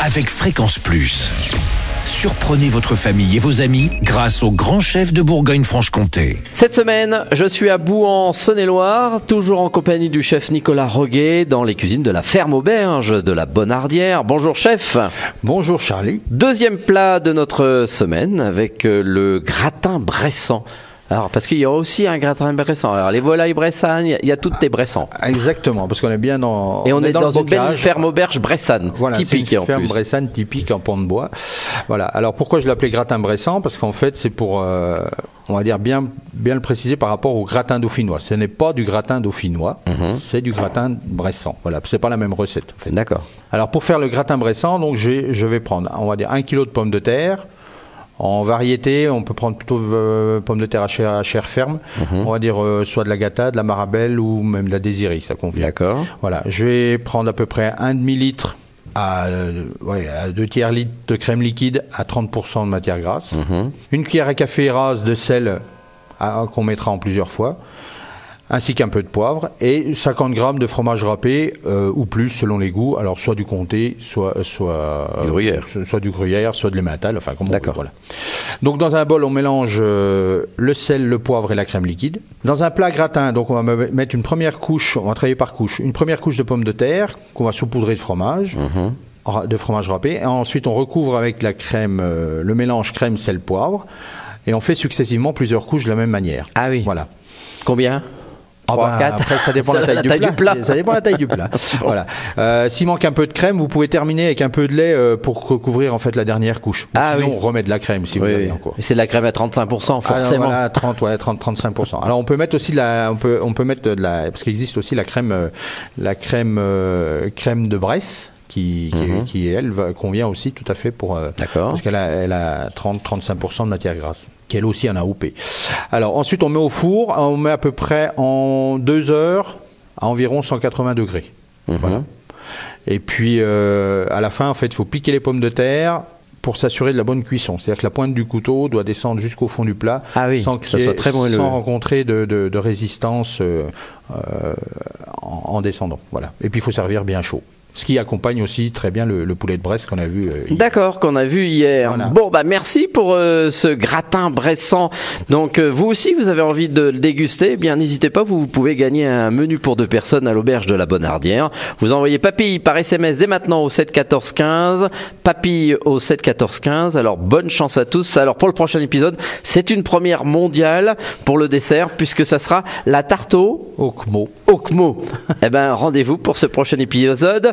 avec Fréquence Plus. Surprenez votre famille et vos amis grâce au grand chef de Bourgogne-Franche-Comté. Cette semaine, je suis à Bouan, Saône-et-Loire, toujours en compagnie du chef Nicolas Roguet dans les cuisines de la ferme auberge de la Bonardière. Bonjour chef. Bonjour Charlie. Deuxième plat de notre semaine avec euh, le gratin bressant. Alors, parce qu'il y a aussi un gratin bressant. Alors, les volailles bressanes, il y a toutes les bressans. Exactement, parce qu'on est bien dans. Et on, est, dans, une belle ferme auberge bressane, Voilà, typique une en ferme plus. bressane typique en pont de bois. Voilà. Alors pourquoi je l'appelais gratin bressant Parce qu'en fait, c'est pour, euh, on va dire bien, bien le préciser par rapport au gratin dauphinois. Ce n'est pas du gratin dauphinois, Mhm. c'est du gratin bressant. Voilà, c'est pas la même recette. En fait. D'accord. Alors pour faire le gratin bressant, donc je vais prendre, on va dire, un kilo de pommes de terre. En variété, on peut prendre plutôt euh, pommes de terre à chair, à chair ferme. Mhm. On va dire euh, soit de la gâta, de la marabelle ou même de la désirée, ça convient. D'accord. Voilà, je vais prendre à peu près un demi-litre à, euh, ouais, à deux tiers litres de crème liquide à 30% de matière grasse. Mhm. Une cuillère à café rase de sel à- qu'on mettra en plusieurs fois, ainsi qu'un peu de poivre et 50 grammes de fromage râpé euh, ou plus selon les goûts. Alors soit du comté, soit soit Du gruyère. soit- soit du gruyère, soit de l'emmental, enfin comme on veut, D'accord. voilà. Donc dans un bol, on mélange euh, le sel, le poivre et la crème liquide. Dans un plat gratin, donc on va me- mettre une première couche, on va travailler par couche, une première couche de pommes de terre qu'on va saupoudrer de fromage, ra- de fromage râpé. Et ensuite, on recouvre avec la crème, euh, le mélange crème, sel, poivre. Et on fait successivement plusieurs couches de la même manière. Ah oui. Voilà. Combien? Ah 3, bah, 4 Après, ça dépend de la taille, du, plat. Ça dépend de la taille du plat. Voilà. Euh, S'il manque un peu de crème, vous pouvez terminer avec un peu de lait euh, pour recouvrir en fait la dernière couche. Ou Ah sinon, oui. on remet de la crème si vous Oui, encore. Et C'est de la crème à 35%, Ah, forcément. voilà, 30, ouais, 30, 35%. Alors on peut mettre aussi de la, on peut, on peut mettre de la, parce qu'il existe aussi la crème, euh, la crème, euh, crème de Bresse. Qui, qui, Mhm. qui, elle va- convient aussi tout à fait pour euh, D'accord. parce qu'elle a, elle a 30-35% de matière grasse qui elle aussi en a AOP. Alors ensuite on met au four, on met à peu près en deux heures à environ 180 degrés. Mhm. Voilà. Et puis euh, à la fin, en fait, il faut piquer les pommes de terre pour s'assurer de la bonne cuisson. C'est-à-dire que la pointe du couteau doit descendre jusqu'au fond du plat Ah oui, sans que ça ait- soit très moelleux. sans rencontrer de, de- de résistance euh, en, en descendant. Voilà. Et puis il faut servir bien chaud. Ce qui accompagne aussi très bien le, le poulet de Brest qu'on a vu. euh, hier. D'accord, qu'on a vu hier. Voilà. Bon, bah merci pour euh, ce gratin bressant. Donc, euh, vous aussi, vous avez envie de le déguster, eh bien n'hésitez pas, vous, vous pouvez gagner un menu pour deux personnes à l'auberge de la Bonardière. Vous envoyez papille par SMS dès maintenant au 7 14 15, papille au 7 14 15. Alors, bonne chance à tous. Alors, pour le prochain épisode, c'est une première mondiale pour le dessert, puisque ça sera la tarte au Okmo. Okmo. eh ben, rendez-vous pour ce prochain épisode.